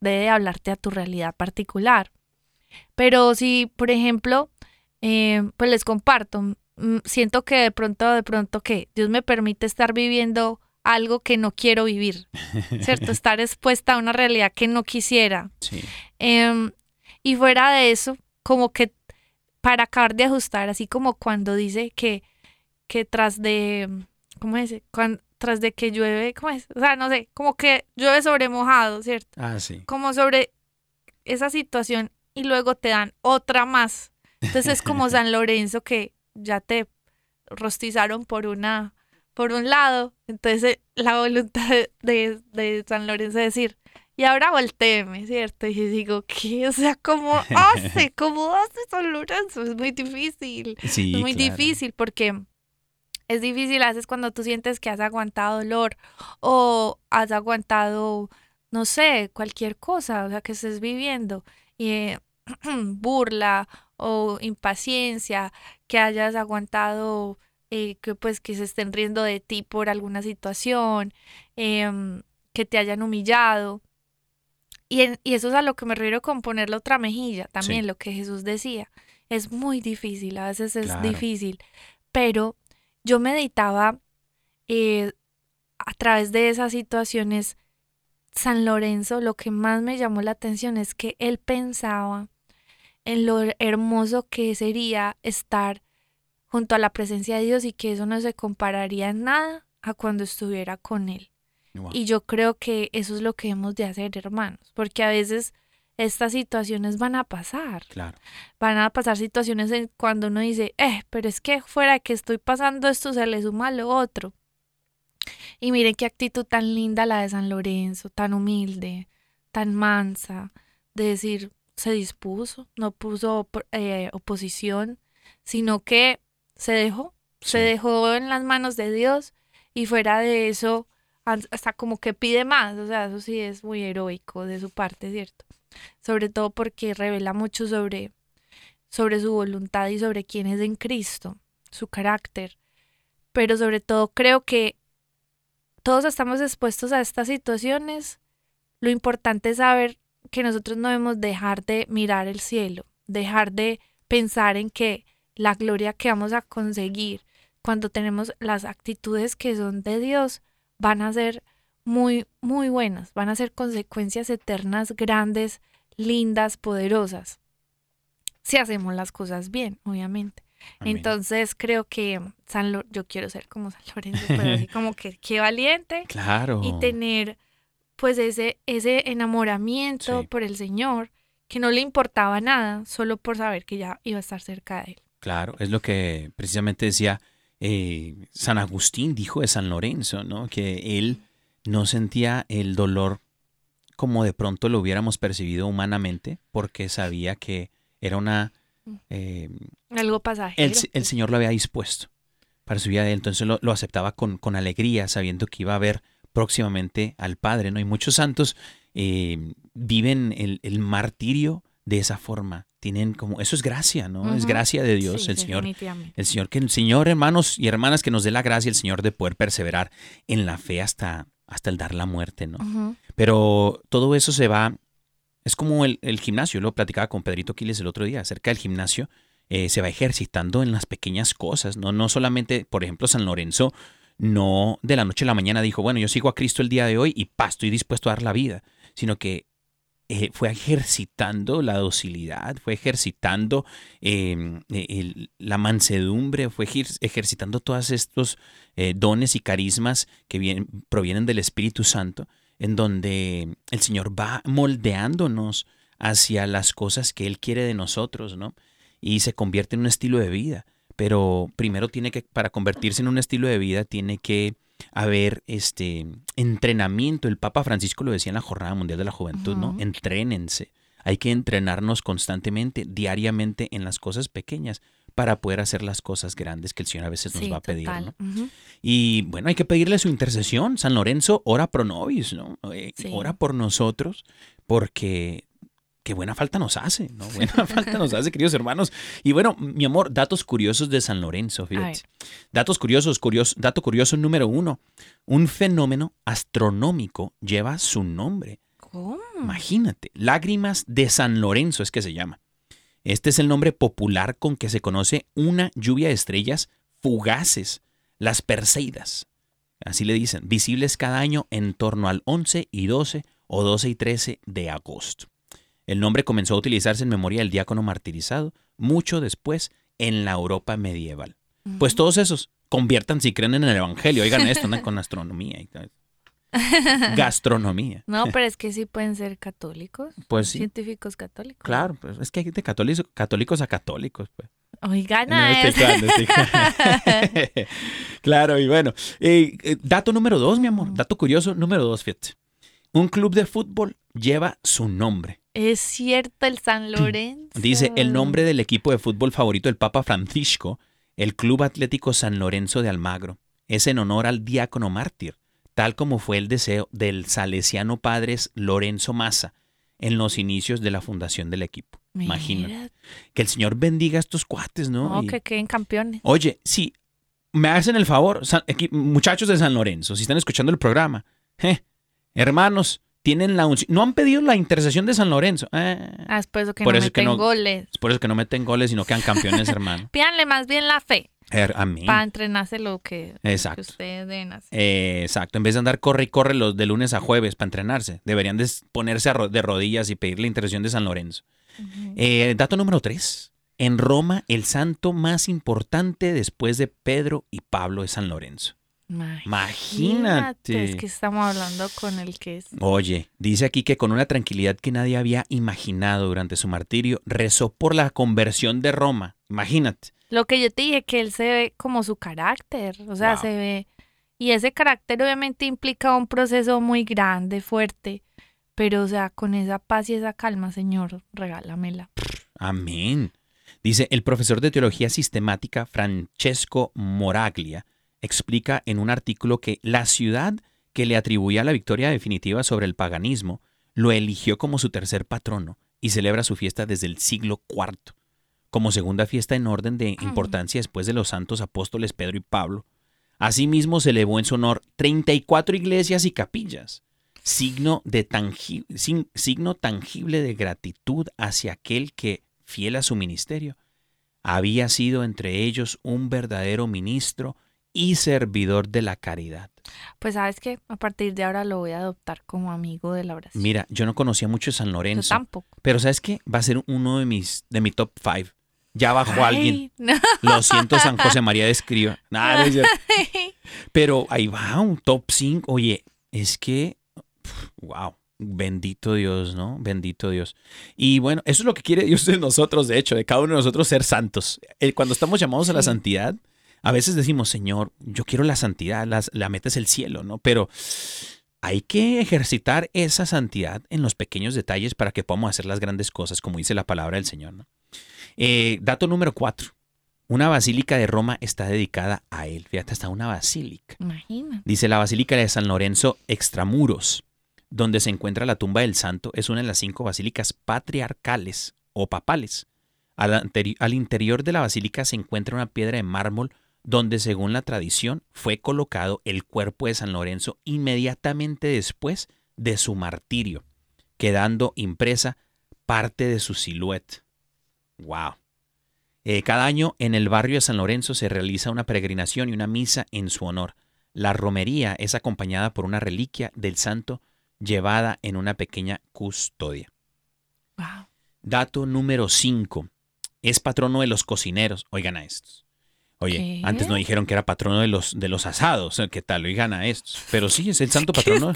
C: debe hablarte a tu realidad particular. Pero si, por ejemplo, eh, pues les comparto, mm, siento que de pronto, de pronto que Dios me permite estar viviendo algo que no quiero vivir, ¿cierto? Estar expuesta a una realidad que no quisiera.
B: Sí.
C: Em, y fuera de eso, como que para acabar de ajustar, así como cuando dice que, que tras de, ¿cómo es? Cuan- tras de que llueve, ¿cómo es? O sea, no sé, como que llueve sobre mojado, ¿cierto?
B: Ah, sí.
C: Como sobre esa situación y luego te dan otra más. Entonces es como San Lorenzo que ya te rostizaron por una, por un lado. Entonces eh, la voluntad de, de- San Lorenzo es decir, y ahora volteeme, ¿cierto? Y yo digo, ¿qué? O sea, ¿cómo hace? ¿Cómo hace San Lorenzo? Es muy difícil.
B: Sí,
C: es muy
B: claro.
C: difícil porque es difícil a veces cuando tú sientes que has aguantado dolor o has aguantado, no sé, cualquier cosa, o sea, que estés viviendo, eh, burla o impaciencia, que hayas aguantado, eh, que pues que se estén riendo de ti por alguna situación, em, que te hayan humillado. Y, en- y eso es a lo que me refiero con ponerle otra mejilla, también
B: Sí.
C: lo que Jesús decía. Es muy difícil, a veces es
B: Claro.
C: difícil, pero yo meditaba eh, a través de esas situaciones, San Lorenzo, lo que más me llamó la atención es que él pensaba en lo hermoso que sería estar junto a la presencia de Dios y que eso no se compararía en nada a cuando estuviera con él.
B: Wow.
C: Y yo creo que eso es lo que hemos de hacer, hermanos, porque a veces estas situaciones van a pasar.
B: Claro.
C: Van a pasar situaciones en cuando uno dice, eh, pero es que fuera de que estoy pasando esto se le suma lo otro. Y miren qué actitud tan linda la de San Lorenzo, tan humilde, tan mansa, de decir, se dispuso, no puso op- eh, oposición, sino que se dejó, se dejó en las manos de Dios y fuera de eso, hasta como que pide más, o sea, eso sí es muy heroico de su parte, ¿cierto? Sobre todo porque revela mucho sobre, sobre su voluntad y sobre quién es en Cristo, su carácter. Pero sobre todo creo que todos estamos expuestos a estas situaciones. Lo importante es saber que nosotros no debemos dejar de mirar el cielo, dejar de pensar en que la gloria que vamos a conseguir cuando tenemos las actitudes que son de Dios van a ser muy, muy buenas, van a ser consecuencias eternas grandes, lindas, poderosas. Si hacemos las cosas bien, obviamente.
B: Amén.
C: Entonces creo que San Lo- yo quiero ser como San Lorenzo, pero así como que qué valiente
B: Claro.
C: y tener pues ese, ese enamoramiento
B: Sí.
C: por el Señor que no le importaba nada solo por saber que ya iba a estar cerca de él.
B: Claro, es lo que precisamente decía eh, San Agustín, dijo de San Lorenzo, ¿no? Que él no sentía el dolor como de pronto lo hubiéramos percibido humanamente, porque sabía que era una... eh,
C: Algo pasajero.
B: el, el Señor lo había dispuesto para su vida de él, entonces lo, lo aceptaba con, con alegría, sabiendo que iba a ver próximamente al Padre, ¿no? Y muchos santos eh, viven el, el martirio de esa forma. Tienen como, eso es gracia, ¿no? Es gracia de Dios,
C: Sí,
B: el Señor. El Señor, que el Señor, hermanos y hermanas, que nos dé la gracia, el Señor, de poder perseverar en la fe hasta, hasta el dar la muerte, ¿no? Pero todo eso se va, es como el, el gimnasio, lo platicaba con Pedrito Quiles el otro día, acerca del gimnasio, eh, se va ejercitando en las pequeñas cosas, ¿no? No solamente, por ejemplo, San Lorenzo, no de la noche a la mañana dijo, bueno, yo sigo a Cristo el día de hoy y pa, estoy dispuesto a dar la vida, sino que eh, fue ejercitando la docilidad, fue ejercitando eh, el- la mansedumbre, fue ejer- ejercitando todos estos eh, dones y carismas que vienen- provienen del Espíritu Santo, en donde el Señor va moldeándonos hacia las cosas que Él quiere de nosotros, ¿no? Y se convierte en un estilo de vida. Pero primero tiene que, para convertirse en un estilo de vida, tiene que haber este entrenamiento. El Papa Francisco lo decía en la Jornada Mundial de la Juventud, ¿no?
C: Ujú.
B: Entrénense. Hay que entrenarnos constantemente, diariamente, en las cosas pequeñas para poder hacer las cosas grandes que el Señor a veces nos
C: Sí,
B: va a pedir. ¿no? Y bueno, hay que pedirle su intercesión. San Lorenzo, ora pro nobis, ¿no? Eh,
C: Sí.
B: Ora por nosotros, porque qué buena falta nos hace, ¿no? Buena falta nos hace, queridos hermanos. Y bueno, mi amor, datos curiosos de San Lorenzo, fíjate. Datos curiosos, curioso, dato curioso número uno. Un fenómeno astronómico lleva su nombre.
C: ¿Cómo?
B: Imagínate, lágrimas de San Lorenzo es que se llama. Este es el nombre popular con que se conoce una lluvia de estrellas fugaces, las Perseidas. Así le dicen, visibles cada año en torno al 11 y 12 o 12 y 13 de agosto. El nombre comenzó a utilizarse en memoria del diácono martirizado mucho después en la Europa medieval. Pues todos esos, conviertan si creen en el Evangelio. Oigan esto, andan con astronomía y tal. Gastronomía.
C: No, pero es que sí pueden ser católicos.
B: Pues sí.
C: Científicos católicos.
B: Claro, pues es que hay de católicos, católicos a católicos. Pues.
C: Oigan
B: No, claro, y bueno. eh, eh, dato número dos, mi amor. Dato curioso número dos, fíjate. Un club de fútbol lleva su nombre.
C: Es cierto, el San Lorenzo.
B: Dice el nombre del equipo de fútbol favorito del Papa Francisco, el Club Atlético San Lorenzo de Almagro. Es en honor al diácono mártir, tal como fue el deseo del salesiano padres Lorenzo Massa en los inicios de la fundación del equipo. Imagina.
C: Mira,
B: Que el Señor bendiga a estos cuates, ¿no? Y-
C: que queden campeones.
B: Oye, si me hacen el favor, San- muchachos de San Lorenzo, si están escuchando el programa, eh, hermanos, tienen la no han pedido la intercesión de San Lorenzo. Eh,
C: Ah, es por eso que
B: Por
C: no
B: eso que
C: meten
B: no-
C: goles.
B: es por eso que no meten goles y no quedan campeones, hermano.
C: Pídanle más bien la fe
B: amén.
C: para entrenarse lo que, que
B: Exacto.
C: ustedes deben hacer.
B: Eh, exacto. En vez de andar corre y corre los de lunes a jueves para entrenarse, deberían de ponerse ro- de rodillas y pedir la intercesión de San Lorenzo. Eh, dato número tres. En Roma, el santo más importante después de Pedro y Pablo es San Lorenzo. Imagínate.
C: Es que estamos hablando con el que es.
B: Oye, dice aquí que con una tranquilidad que nadie había imaginado durante su martirio, rezó por la conversión de Roma. Imagínate.
C: Lo que yo te dije, que él se ve como su carácter. O sea,
B: Wow.
C: se ve. Y ese carácter obviamente implica un proceso muy grande, fuerte. Pero, o sea, con esa paz y esa calma, Señor, regálamela.
B: Amén. Dice el profesor de teología sistemática Francesco Moraglia explica en un artículo que la ciudad que le atribuía la victoria definitiva sobre el paganismo lo eligió como su tercer patrono y celebra su fiesta desde el siglo IV, como segunda fiesta en orden de importancia después de los santos apóstoles Pedro y Pablo. Asimismo se elevó en su honor 34 iglesias y capillas, signo, de tangi- signo tangible de gratitud hacia aquel que, fiel a su ministerio, había sido entre ellos un verdadero ministro y servidor de la caridad.
C: Pues sabes que a partir de ahora lo voy a adoptar como amigo de la oración.
B: Mira, yo no conocía mucho San
C: Yo
B: Lorenzo,
C: tampoco.
B: pero ¿sabes qué? Va a ser uno de mis de mi top 5. Ya bajó alguien.
C: No.
B: Lo siento, San José María de Escriba. Nada, no. Pero ahí va, un top 5. Oye, es que, wow, bendito Dios, ¿no? Bendito Dios. Y bueno, eso es lo que quiere Dios de nosotros, de hecho, de cada uno de nosotros ser santos. Eh, Cuando estamos llamados a la santidad, a veces decimos, Señor, yo quiero la santidad, las- la meta es el cielo, ¿no? Pero hay que ejercitar esa santidad en los pequeños detalles para que podamos hacer las grandes cosas, como dice la palabra del Señor, ¿no? Eh, dato número 4. Una basílica de Roma está dedicada a él. Fíjate, está una basílica.
C: Imagina.
B: Dice la Basílica de San Lorenzo Extramuros, donde se encuentra la tumba del santo, es una de las cinco basílicas patriarcales o papales. Al, al interior de la basílica se encuentra una piedra de mármol donde, según la tradición, fue colocado el cuerpo de San Lorenzo inmediatamente después de su martirio, quedando impresa parte de su silueta. ¡Wow! Eh, cada año en el barrio de San Lorenzo se realiza una peregrinación y una misa en su honor. La romería es acompañada por una reliquia del santo llevada en una pequeña custodia.
C: Wow.
B: Dato número 5. Es patrono de los cocineros. Oigan a estos. Oye,
C: ¿Qué?
B: antes no dijeron que era patrono de los, de los asados. ¿Qué tal? Oigan a estos. Pero sí, es el santo patrono.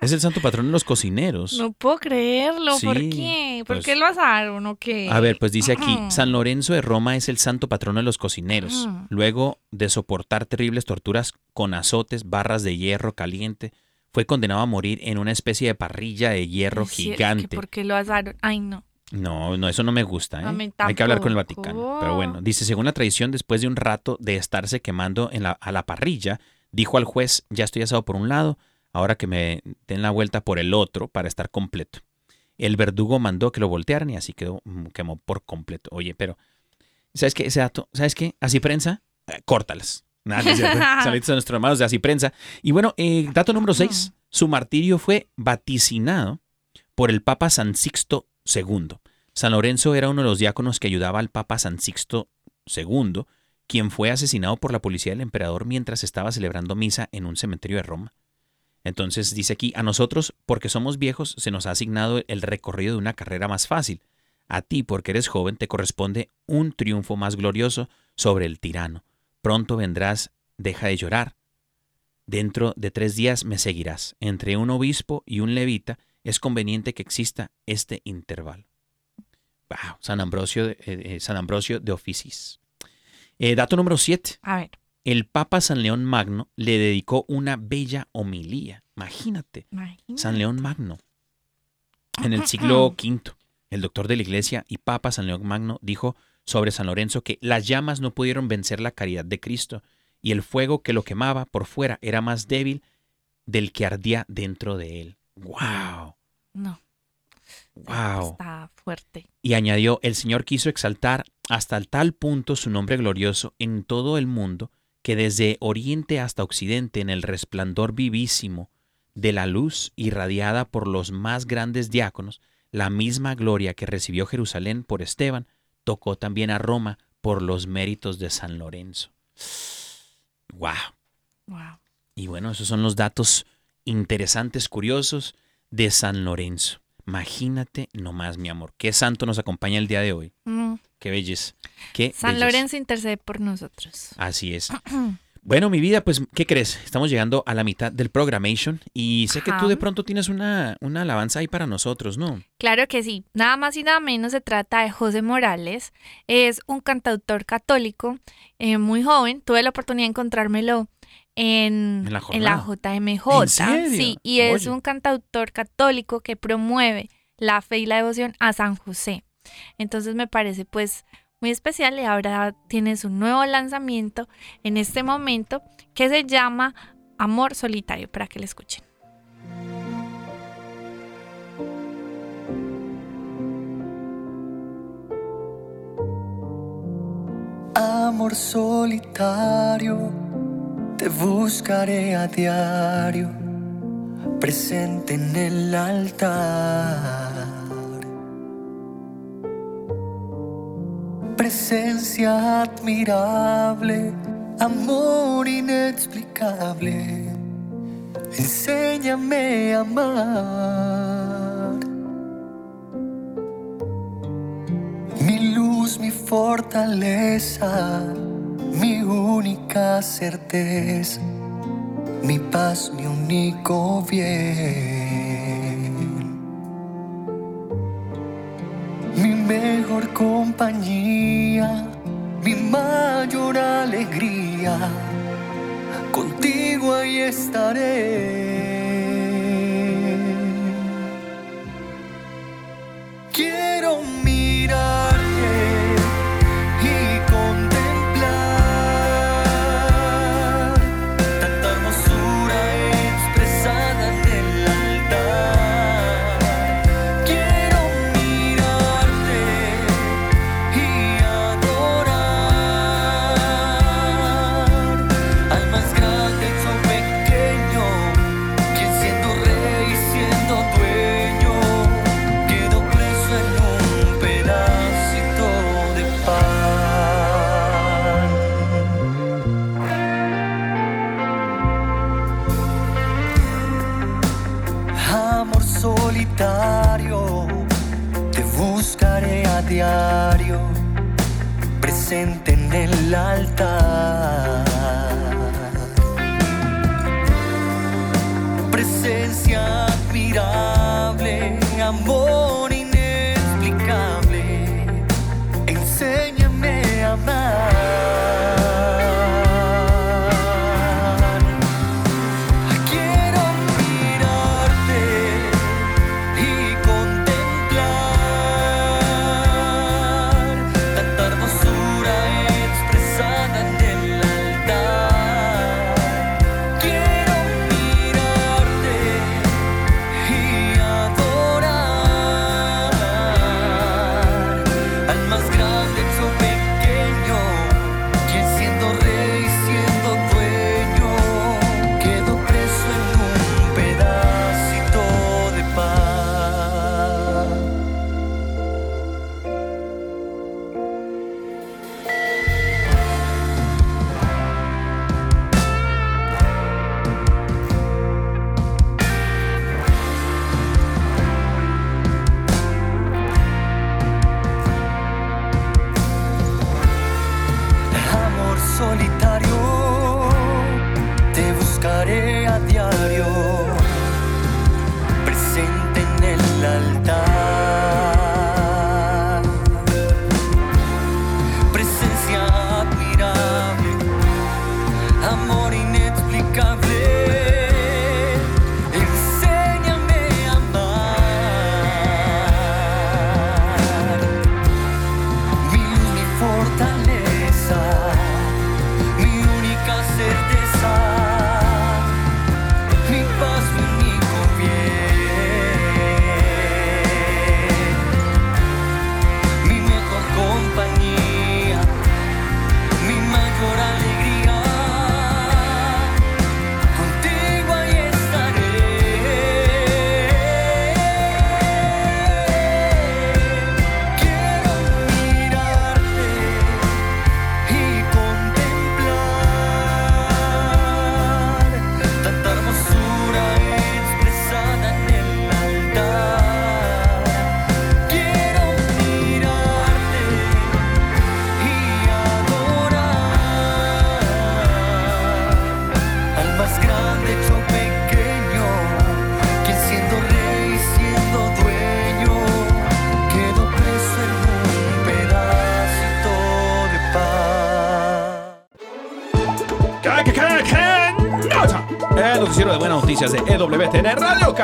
B: Es el santo patrono de los cocineros.
C: No puedo creerlo. ¿Por qué? ¿Por
B: pues-
C: qué lo asaron o qué?
B: A ver, pues dice aquí. San Lorenzo de Roma es el santo patrono de los cocineros. Luego de soportar terribles torturas con azotes, barras de hierro caliente, fue condenado a morir en una especie de parrilla de hierro
C: Es
B: gigante.
C: ¿Por qué lo asaron? Ay, no.
B: No, no, eso no me gusta. ¿eh? Hay que hablar con el. Vaticano. Pero bueno, dice, según la tradición, después de un rato de estarse quemando en la, a la parrilla, dijo al juez, ya estoy asado por un lado, ahora que me den la vuelta por el otro para estar completo. El verdugo mandó que lo voltearan y así quedó, mm, quemó por completo. Oye, pero, ¿sabes qué? Ese dato, ¿sabes qué? Así prensa, eh, córtalas. Nada. Saludos a nuestros hermanos de Así Prensa. Y bueno, eh, dato número 6. Su martirio fue vaticinado por el Papa San Sixto II. San Lorenzo era uno de los diáconos que ayudaba al Papa San Sixto II, quien fue asesinado por la policía del emperador mientras estaba celebrando misa en un cementerio de Roma. Entonces dice aquí, a nosotros, porque somos viejos, se nos ha asignado el recorrido de una carrera más fácil. A ti, porque eres joven, te corresponde un triunfo más glorioso sobre el tirano. Pronto vendrás, deja de llorar. Dentro de tres días me seguirás. Entre un obispo y un levita es conveniente que exista este intervalo. Wow, San Ambrosio, de- eh, eh, San Ambrosio de Oficis. Eh, dato número 7.
C: A ver,
B: El Papa San León Magno le dedicó una bella homilía. Imagínate,
C: imagínate.
B: San León Magno. En el siglo V, el doctor de la iglesia y Papa San León Magno dijo sobre San Lorenzo que las llamas no pudieron vencer la caridad de Cristo y el fuego que lo quemaba por fuera era más débil del que ardía dentro de él. ¡Wow!
C: No,
B: ¡Wow!
C: está fuerte.
B: Y añadió, el Señor quiso exaltar hasta tal punto su nombre glorioso en todo el mundo, que desde oriente hasta occidente, en el resplandor vivísimo de la luz irradiada por los más grandes diáconos, la misma gloria que recibió Jerusalén por Esteban, tocó también a Roma por los méritos de San Lorenzo. ¡Wow!
C: Wow.
B: Y bueno, esos son los datos interesantes, curiosos de San Lorenzo. Imagínate nomás, mi amor, qué santo nos acompaña el día de hoy.
C: Mm,
B: Qué belleza. Qué
C: San
B: belleza.
C: Lorenzo intercede por nosotros.
B: Así es. Bueno, mi vida, pues, ¿qué crees? Estamos llegando a la mitad del programation y sé que tú de pronto tienes una, una alabanza ahí para nosotros, ¿no?
C: Claro que sí. Nada más y nada menos se trata de José Morales. Es un cantautor católico eh, muy joven. Tuve la oportunidad de encontrármelo en,
B: En la
C: en la
B: jornada.
C: JMJ.
B: ¿En serio?
C: Sí, y es
B: Oye.
C: un cantautor católico que promueve la fe y la devoción a San José. Entonces me parece pues muy especial y ahora tiene su nuevo lanzamiento en este momento que se llama Amor Solitario para que lo escuchen.
D: Amor solitario, te buscaré a diario, presente en el altar. Presencia admirable, amor inexplicable, enséñame a amar. Mi luz, mi fortaleza, mi única certeza, mi paz, mi único bien. Mi mejor compañía, mi mayor alegría, contigo ahí estaré. El altar.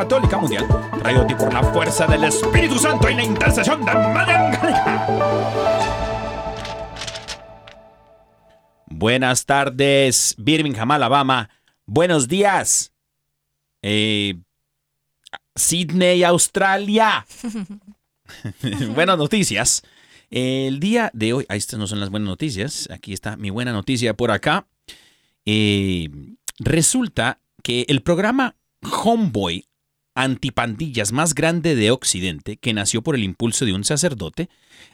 B: Católica Mundial, traído a ti por la fuerza del Espíritu Santo y la intercesión de Angélica. Buenas tardes, Birmingham, Alabama. Buenos días. Eh, Sydney, Australia. buenas noticias. El día de hoy, ahí estas no son las buenas noticias. Aquí está mi buena noticia por acá. Eh, resulta que el programa Homeboy antipandillas más grande de Occidente, que nació por el impulso de un sacerdote,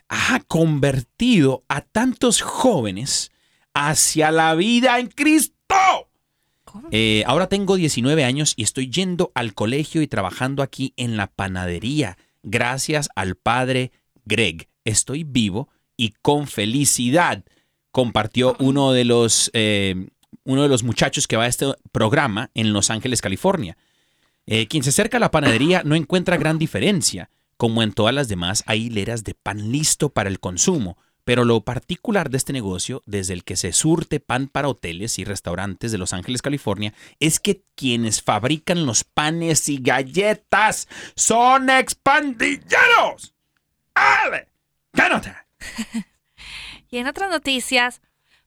B: ha convertido a tantos jóvenes hacia la vida en Cristo. Eh, ahora tengo 19 años y estoy yendo al colegio y trabajando aquí en la panadería. Gracias al padre Greg. Estoy vivo y con felicidad. Compartió uno de los, eh, uno de los muchachos que va a este programa en Los Ángeles, California. Eh, quien se acerca a la panadería no encuentra gran diferencia. Como en todas las demás, hay hileras de pan listo para el consumo. Pero lo particular de este negocio, desde el que se surte pan para hoteles y restaurantes de Los Ángeles, California, es que quienes fabrican los panes y galletas son expandilleros. ¡Ale!
C: Y en otras noticias,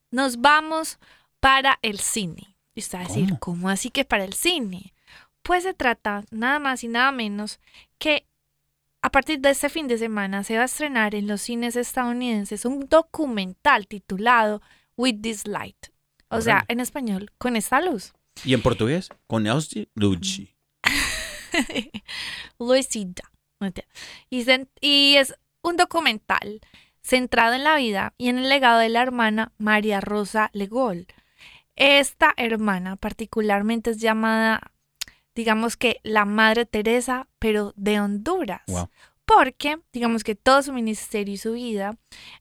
C: nos vamos para el cine. Y usted va a decir,
B: ¿Cómo?
C: ¿cómo así que para el cine? Pues se trata nada más y nada menos que a partir de este fin de semana se va a estrenar en los cines estadounidenses un documental titulado With This Light. O sea, en español, con esta luz.
B: ¿Y en portugués? Con.
C: Luisita. No mentira. Y, y es un documental centrado en la vida y en el legado de la hermana María Rosa Legol. Esta hermana particularmente es llamada, digamos que la Madre Teresa, pero de Honduras.
B: Wow.
C: Porque, digamos que todo su ministerio y su vida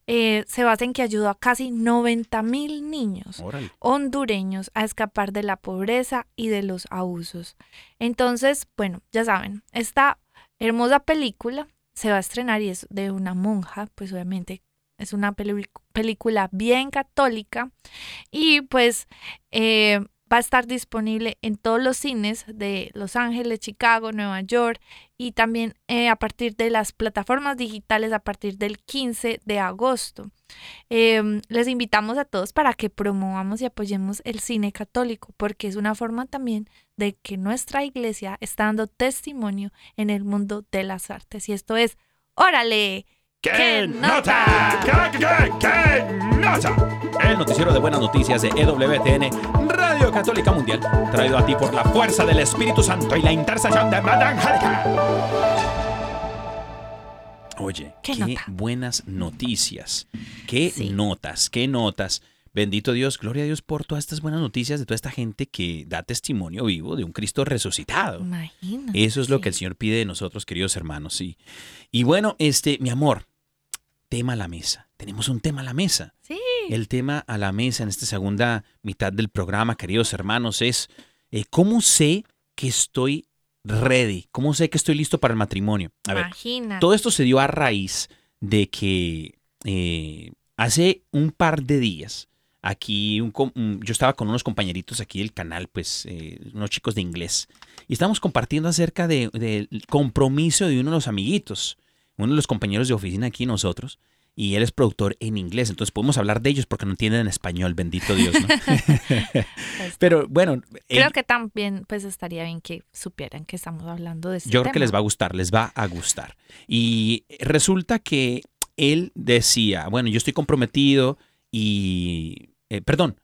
C: eh, se basa en que ayudó a casi 90 mil niños
B: Órale.
C: hondureños a escapar de la pobreza y de los abusos. Entonces, bueno, ya saben, esta hermosa película se va a estrenar y es de una monja, pues obviamente es una película bien católica y pues eh, va a estar disponible en todos los cines de Los Ángeles, Chicago, Nueva York y también eh, a partir de las plataformas digitales a partir del 15 de agosto. Eh, les invitamos a todos para que promovamos y apoyemos el cine católico, porque es una forma también de que nuestra iglesia está dando testimonio en el mundo de las artes. Y esto es, órale, ¡Qué nota!
B: ¿Qué, qué, qué nota? El noticiero de buenas noticias de EWTN, Radio Católica Mundial, traído a ti por la fuerza del Espíritu Santo y la intercesión de Madre. Oye,
C: ¿Qué
B: qué,
C: nota?
B: buenas noticias. Qué
C: Sí.
B: notas, qué notas. Bendito Dios, gloria a Dios por todas estas buenas noticias de toda esta gente que da testimonio vivo de un Cristo resucitado.
C: Imagínate.
B: Eso es lo que el Señor pide de nosotros, queridos hermanos, sí. Y bueno, este, mi amor, tema a la mesa. Tenemos un tema a la mesa.
C: Sí.
B: El tema a la mesa en esta segunda mitad del programa, queridos hermanos, es eh, cómo sé que estoy ready, cómo sé que estoy listo para el matrimonio. A ver,
C: Imagínate.
B: todo esto se dio a raíz de que eh, hace un par de días, aquí un com- un- yo estaba con unos compañeritos aquí del canal, pues eh, unos chicos de inglés, y estábamos compartiendo acerca de- del compromiso de uno de los amiguitos, uno de los compañeros de oficina aquí nosotros, y él es productor en inglés, entonces podemos hablar de ellos porque no entienden español, bendito Dios, ¿no? Pero bueno,
C: Creo
B: él-
C: que también pues estaría bien que supieran que estamos hablando de este
B: Yo creo que les va a gustar, les va a gustar. Y resulta que él decía, bueno, yo estoy comprometido y, eh, perdón,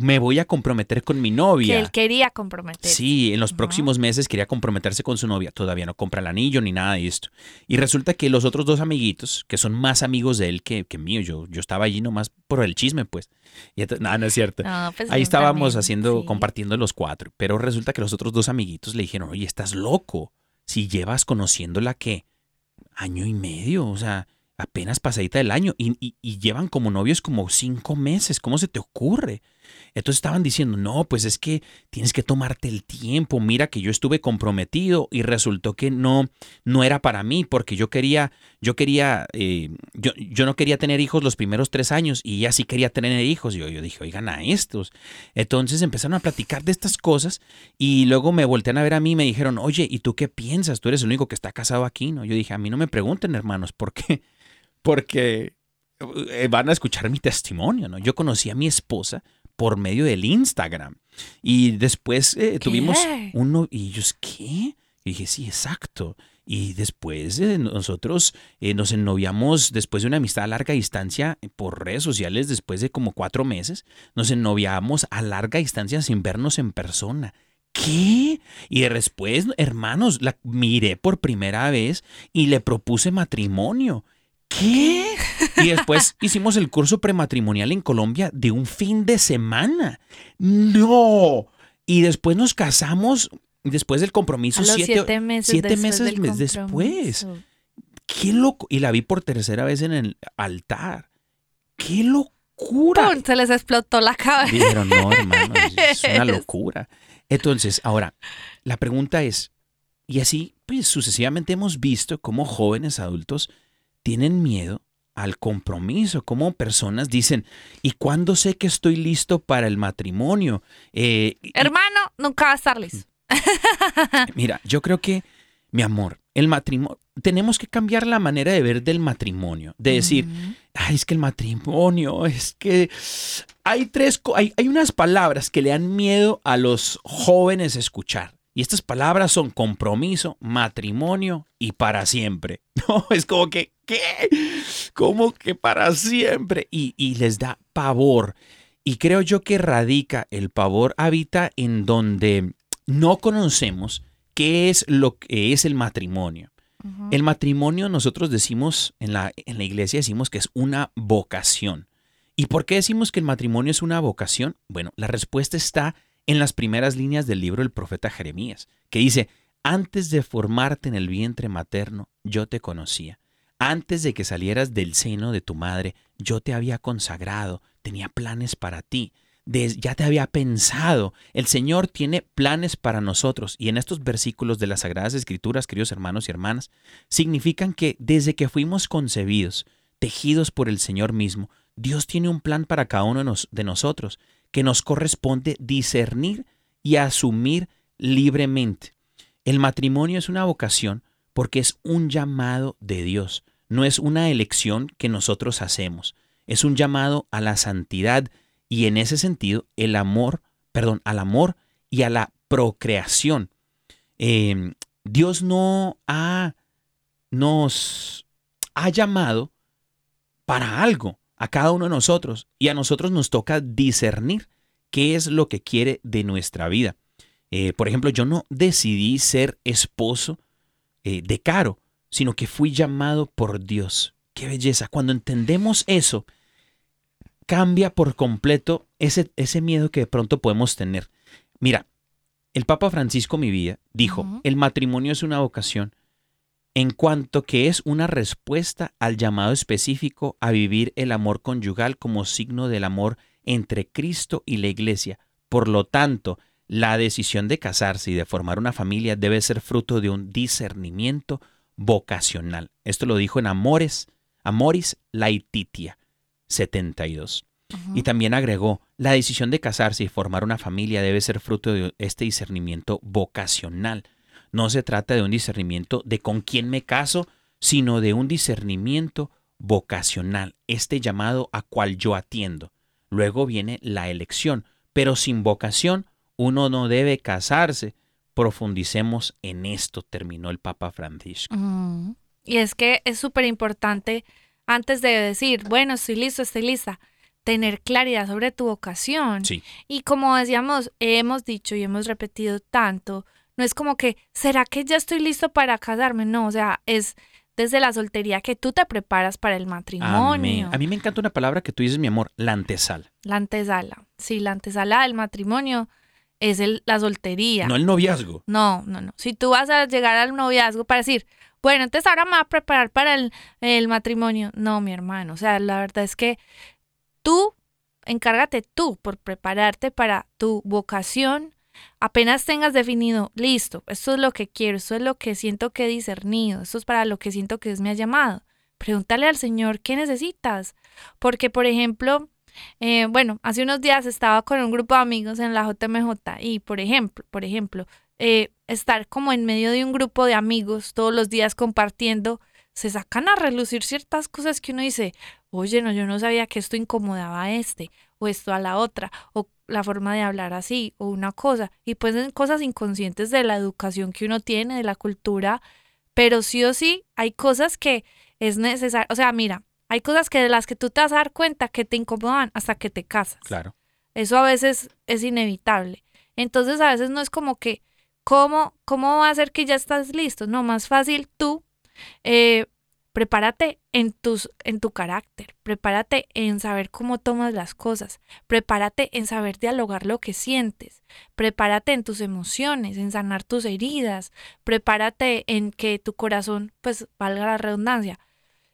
B: me voy a comprometer con mi
C: Que
B: novia.
C: él quería comprometer.
B: Sí, en los próximos meses quería comprometerse con su novia. Todavía no compra el anillo ni nada de esto. Y resulta que los otros dos amiguitos, que son más amigos de él que, que mío, yo, yo estaba allí nomás por el chisme, pues. Y ento- no, es cierto.
C: No, pues
B: Ahí estábamos haciendo,
C: sí.
B: compartiendo los cuatro. Pero resulta que los otros dos amiguitos le dijeron, oye, estás loco. Si llevas conociéndola, ¿qué? Año y medio, o sea, apenas pasadita del año. Y, y- y llevan como novios como cinco meses. ¿Cómo se te ocurre? Entonces estaban diciendo, no, pues es que tienes que tomarte el tiempo. Mira que yo estuve comprometido y resultó que no, no era para mí porque yo quería, yo quería, eh, yo, yo no quería tener hijos los primeros tres años y ella sí quería tener hijos. Y yo, yo dije, oigan a estos. Entonces empezaron a platicar de estas cosas y luego me voltean a ver a mí y me dijeron, oye, ¿y tú qué piensas? Tú eres el único que está casado aquí, ¿no? Yo dije, a mí no me pregunten, hermanos, ¿por qué? Porque eh, van a escuchar mi testimonio, ¿no? Yo conocí a mi esposa por medio del Instagram y después eh, tuvimos uno y ellos, ¿qué? Y dije, sí, exacto. Y después eh, nosotros eh, nos ennoviamos después de una amistad a larga distancia por redes sociales, después de como cuatro meses, nos ennoviamos a larga distancia sin vernos en persona. ¿Qué? Y después, hermanos, la miré por primera vez y le propuse matrimonio. ¿Qué? Y después hicimos el curso prematrimonial en Colombia de un fin de semana. No. Y después nos casamos después del compromiso siete,
C: siete meses
B: siete
C: después
B: meses mes después. Qué loco. Y la vi por tercera vez en el altar. Qué locura.
C: ¡Pum! Se les explotó la cabeza.
B: Dijeron, no, hermano, es una locura. Entonces, ahora, la pregunta es, y así, pues sucesivamente hemos visto cómo jóvenes adultos tienen miedo al compromiso, cómo personas dicen, ¿y cuándo sé que estoy listo para el matrimonio? Eh, y-
C: Hermano, nunca va a estar listo.
B: Mira, yo creo que, mi amor, el matrimonio, tenemos que cambiar la manera de ver del matrimonio, de decir, ay, es que el matrimonio, es que hay tres, hay, hay unas palabras que le dan miedo a los jóvenes escuchar. Y estas palabras son compromiso, matrimonio y para siempre. No, es como que, ¿qué? ¿Cómo que para siempre? Y, y les da pavor. Y creo yo que radica el pavor, habita en donde no conocemos qué es lo que es el matrimonio. El matrimonio nosotros decimos en la, en la iglesia decimos que es una vocación. ¿Y por qué decimos que el matrimonio es una vocación? Bueno, la respuesta está en las primeras líneas del libro del profeta Jeremías, que dice, antes de formarte en el vientre materno, yo te conocía. Antes de que salieras del seno de tu madre, yo te había consagrado, tenía planes para ti. Ya te había pensado. El Señor tiene planes para nosotros. Y en estos versículos de las Sagradas Escrituras, queridos hermanos y hermanas, significan que desde que fuimos concebidos, tejidos por el Señor mismo, Dios tiene un plan para cada uno de nosotros que nos corresponde discernir y asumir libremente. El matrimonio es una vocación porque es un llamado de Dios, no es una elección que nosotros hacemos, es un llamado a la santidad y en ese sentido el amor, perdón, al amor y a la procreación. Eh, Dios no ha, nos ha llamado para algo a cada uno de nosotros y a nosotros nos toca discernir qué es lo que quiere de nuestra vida. Eh, por ejemplo, yo no decidí ser esposo eh, de Caro, sino que fui llamado por Dios. Qué belleza. Cuando entendemos eso, cambia por completo ese, ese miedo que de pronto podemos tener. Mira, el Papa Francisco, mi vida, dijo, el matrimonio es una vocación en cuanto que es una respuesta al llamado específico a vivir el amor conyugal como signo del amor entre Cristo y la Iglesia. Por lo tanto, la decisión de casarse y de formar una familia debe ser fruto de un discernimiento vocacional. Esto lo dijo en Amores, Amoris Laetitia 72. Y también agregó, la decisión de casarse y formar una familia debe ser fruto de este discernimiento vocacional. No se trata de un discernimiento de con quién me caso, sino de un discernimiento vocacional, este llamado a cual yo atiendo. Luego viene la elección, pero sin vocación uno no debe casarse. Profundicemos en esto, terminó el Papa Francisco.
C: Mm. Y es que es súper importante, antes de decir, bueno, estoy listo, estoy lista, tener claridad sobre tu vocación.
B: Sí.
C: Y como decíamos, hemos dicho y hemos repetido tanto, no es como que, ¿será que ya estoy listo para casarme? No, o sea, es desde la soltería que tú te preparas para el matrimonio.
B: Amén. A mí me encanta una palabra que tú dices, mi amor, la antesala.
C: La antesala. Sí, la antesala del matrimonio es el, la soltería.
B: No el noviazgo.
C: No, no, no. Si tú vas a llegar al noviazgo para decir, bueno, entonces ahora me voy a preparar para el, el matrimonio. No, mi hermano. O sea, la verdad es que tú, encárgate tú por prepararte para tu vocación. Apenas tengas definido, listo, esto es lo que quiero, esto es lo que siento que he discernido, esto es para lo que siento que Dios me ha llamado. Pregúntale al Señor qué necesitas. Porque, por ejemplo, eh, bueno, hace unos días estaba con un grupo de amigos en la JMJ y, por ejemplo, por ejemplo, eh, estar como en medio de un grupo de amigos todos los días compartiendo, se sacan a relucir ciertas cosas que uno dice, oye, no, yo no sabía que esto incomodaba a este, o esto a la otra, o la forma de hablar así, o una cosa, y pues en cosas inconscientes de la educación que uno tiene, de la cultura, pero sí o sí hay cosas que es necesario, o sea, mira, hay cosas que de las que tú te vas a dar cuenta que te incomodan hasta que te casas.
B: Claro.
C: Eso a veces es inevitable. Entonces a veces no es como que, ¿cómo, cómo va a ser que ya estás listo? No, más fácil tú eh, Prepárate en, tus, en tu carácter, prepárate en saber cómo tomas las cosas, prepárate en saber dialogar lo que sientes, prepárate en tus emociones, en sanar tus heridas, prepárate en que tu corazón, pues valga la redundancia,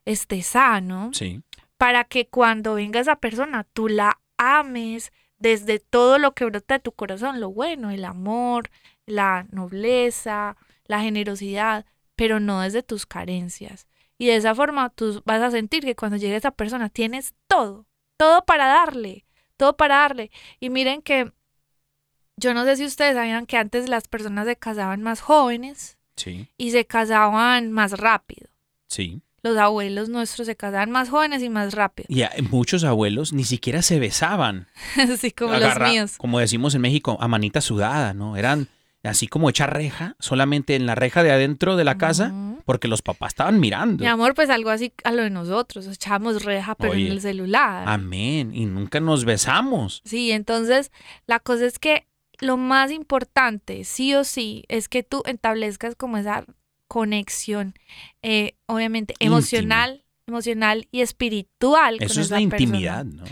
C: esté sano,
B: Sí.
C: para que cuando venga esa persona tú la ames desde todo lo que brota de tu corazón, lo bueno, el amor, la nobleza, la generosidad, pero no desde tus carencias. Y de esa forma tú vas a sentir que cuando llegue esa persona tienes todo, todo para darle, todo para darle. Y miren que yo no sé si ustedes sabían que antes las personas se casaban más jóvenes
B: Sí.
C: y se casaban más rápido.
B: Sí.
C: Los abuelos nuestros se casaban más jóvenes y más rápido.
B: Y muchos abuelos ni siquiera se besaban.
C: Así como
B: Agarra-
C: los míos.
B: Como decimos en México, a manita sudada, ¿no? Eran así como echar reja, solamente en la reja de adentro de la casa, porque los papás estaban mirando.
C: Mi amor, pues algo así a lo de nosotros. Echábamos reja, pero
B: Oye.
C: en el celular.
B: Amén. Y nunca nos besamos.
C: Sí, entonces la cosa es que lo más importante, sí o sí, es que tú establezcas como esa conexión, eh, obviamente,
B: Íntima.
C: emocional, emocional y espiritual. con
B: Eso es
C: esa
B: la
C: persona.
B: intimidad, ¿no?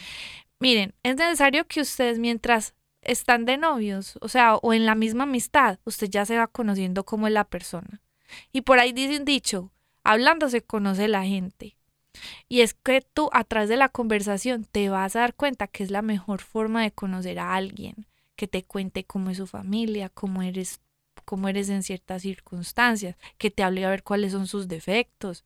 C: Miren, es necesario que ustedes mientras están de novios, o sea, o en la misma amistad, usted ya se va conociendo cómo es la persona. Y por ahí dice un dicho, hablando se conoce la gente. Y es que tú a través de la conversación te vas a dar cuenta que es la mejor forma de conocer a alguien, que te cuente cómo es su familia, cómo eres cómo eres en ciertas circunstancias, que te hable a ver cuáles son sus defectos.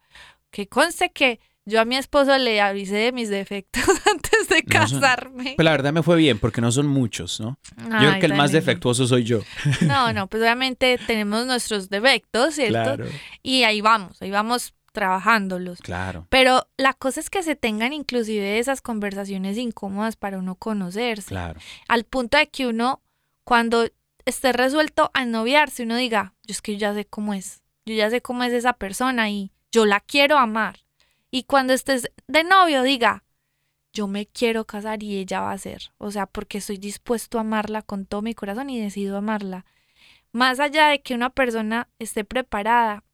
C: Que conste que yo a mi esposo le avisé de mis defectos antes de
B: No son-
C: casarme.
B: Pero la verdad me fue bien, porque no son muchos, ¿no? Yo creo que el más defectuoso soy yo.
C: No, no, pues obviamente tenemos nuestros defectos, ¿cierto? Y ahí vamos, ahí vamos trabajándolos.
B: claro.
C: Pero la cosa es que se tengan inclusive esas conversaciones incómodas para uno conocerse.
B: Claro.
C: Al punto de que uno, cuando esté resuelto a noviarse, uno diga, yo es que yo ya sé cómo es. Yo ya sé cómo es esa persona y yo la quiero amar. Y cuando estés de novio, diga, yo me quiero casar y ella va a ser. O sea, porque estoy dispuesto a amarla con todo mi corazón y decido amarla. Más allá de que una persona esté preparada,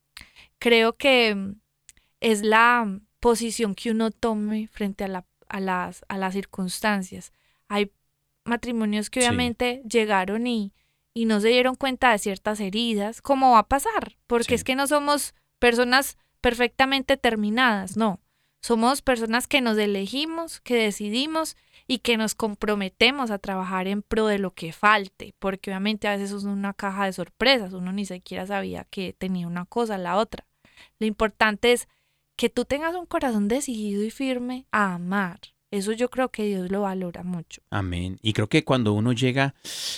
C: creo que mm, es la mm, posición que uno tome frente a, la, a, las, a las circunstancias. Hay matrimonios que
B: Sí.
C: obviamente llegaron y, y no se dieron cuenta de ciertas heridas, como va a pasar, porque
B: Sí.
C: es que no somos personas perfectamente terminadas, no. Somos personas que nos elegimos, que decidimos y que nos comprometemos a trabajar en pro de lo que falte, porque obviamente a veces es una caja de sorpresas, uno ni siquiera sabía que tenía una cosa, la otra. Lo importante es que tú tengas un corazón decidido y firme a amar. Eso yo creo que Dios lo valora mucho.
B: Amén. Y creo que cuando uno llega,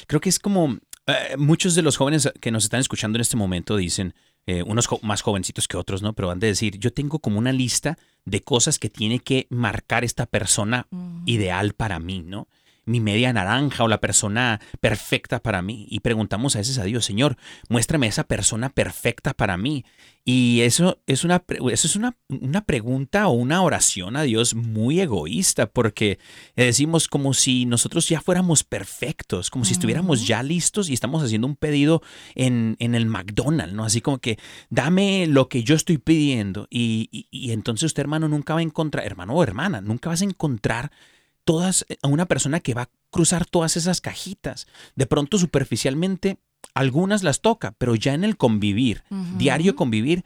B: creo que es como eh, muchos de los jóvenes que nos están escuchando en este momento dicen, eh, unos jo- más jovencitos que otros, ¿no? Pero van de decir, yo tengo como una lista de cosas que tiene que marcar esta persona
C: Mm.
B: ideal para mí, ¿no? Mi media naranja o la persona perfecta para mí. Y preguntamos a veces a Dios, Señor, muéstrame esa persona perfecta para mí. Y eso es una, eso es una, una pregunta o una oración a Dios muy egoísta, porque decimos como si nosotros ya fuéramos perfectos, como si estuviéramos ya listos y estamos haciendo un pedido en, en el McDonald's, ¿no? Así como que dame lo que yo estoy pidiendo. Y, y- y entonces usted, hermano, nunca va a encontrar, hermano o hermana, nunca vas a encontrar todas a una persona que va a cruzar todas esas cajitas. De pronto, superficialmente, algunas las toca, pero ya en el convivir, diario convivir,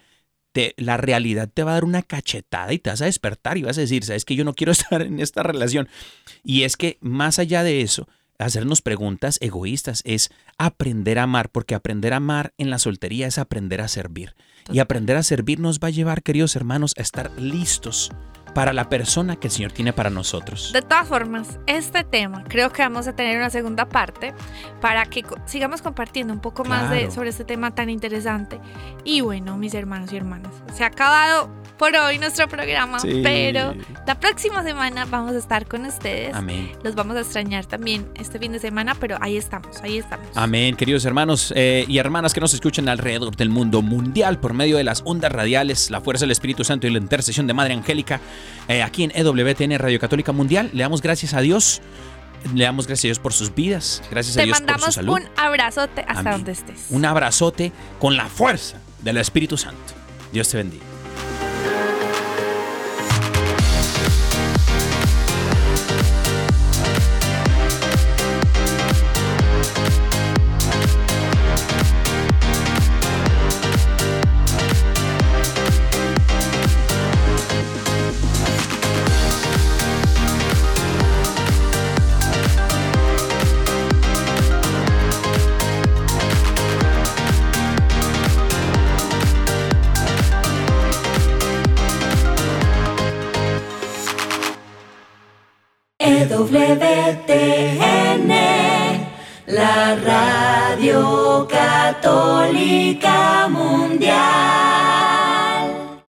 B: te- la realidad te va a dar una cachetada y te vas a despertar y vas a decir, sabes que yo no quiero estar en esta relación. Y es que más allá de eso, hacernos preguntas egoístas es aprender a amar, porque aprender a amar en la soltería es aprender a servir. Y aprender a servir nos va a llevar, queridos hermanos, a estar listos para la persona que el Señor tiene para nosotros.
C: De todas formas, este tema creo que vamos a tener una segunda parte para que sigamos compartiendo un poco más de,
B: Claro.
C: sobre este tema tan interesante. Y bueno, mis hermanos y hermanas, se ha acabado por hoy nuestro programa,
B: Sí.
C: pero la próxima semana vamos a estar con ustedes.
B: Amén.
C: Los vamos a extrañar también este fin de semana, pero ahí estamos, ahí estamos.
B: Amén, queridos hermanos eh, y hermanas que nos escuchan alrededor del mundo mundial por medio de las ondas radiales, la fuerza del Espíritu Santo y la intercesión de Madre Angélica, eh, aquí en EWTN Radio Católica Mundial. Le damos gracias a Dios, le damos gracias a Dios por sus vidas, gracias a Dios por su
C: mandamos
B: salud.
C: un abrazote hasta
B: Amén.
C: donde estés.
B: Un abrazote con la fuerza del Espíritu Santo. Dios te bendiga.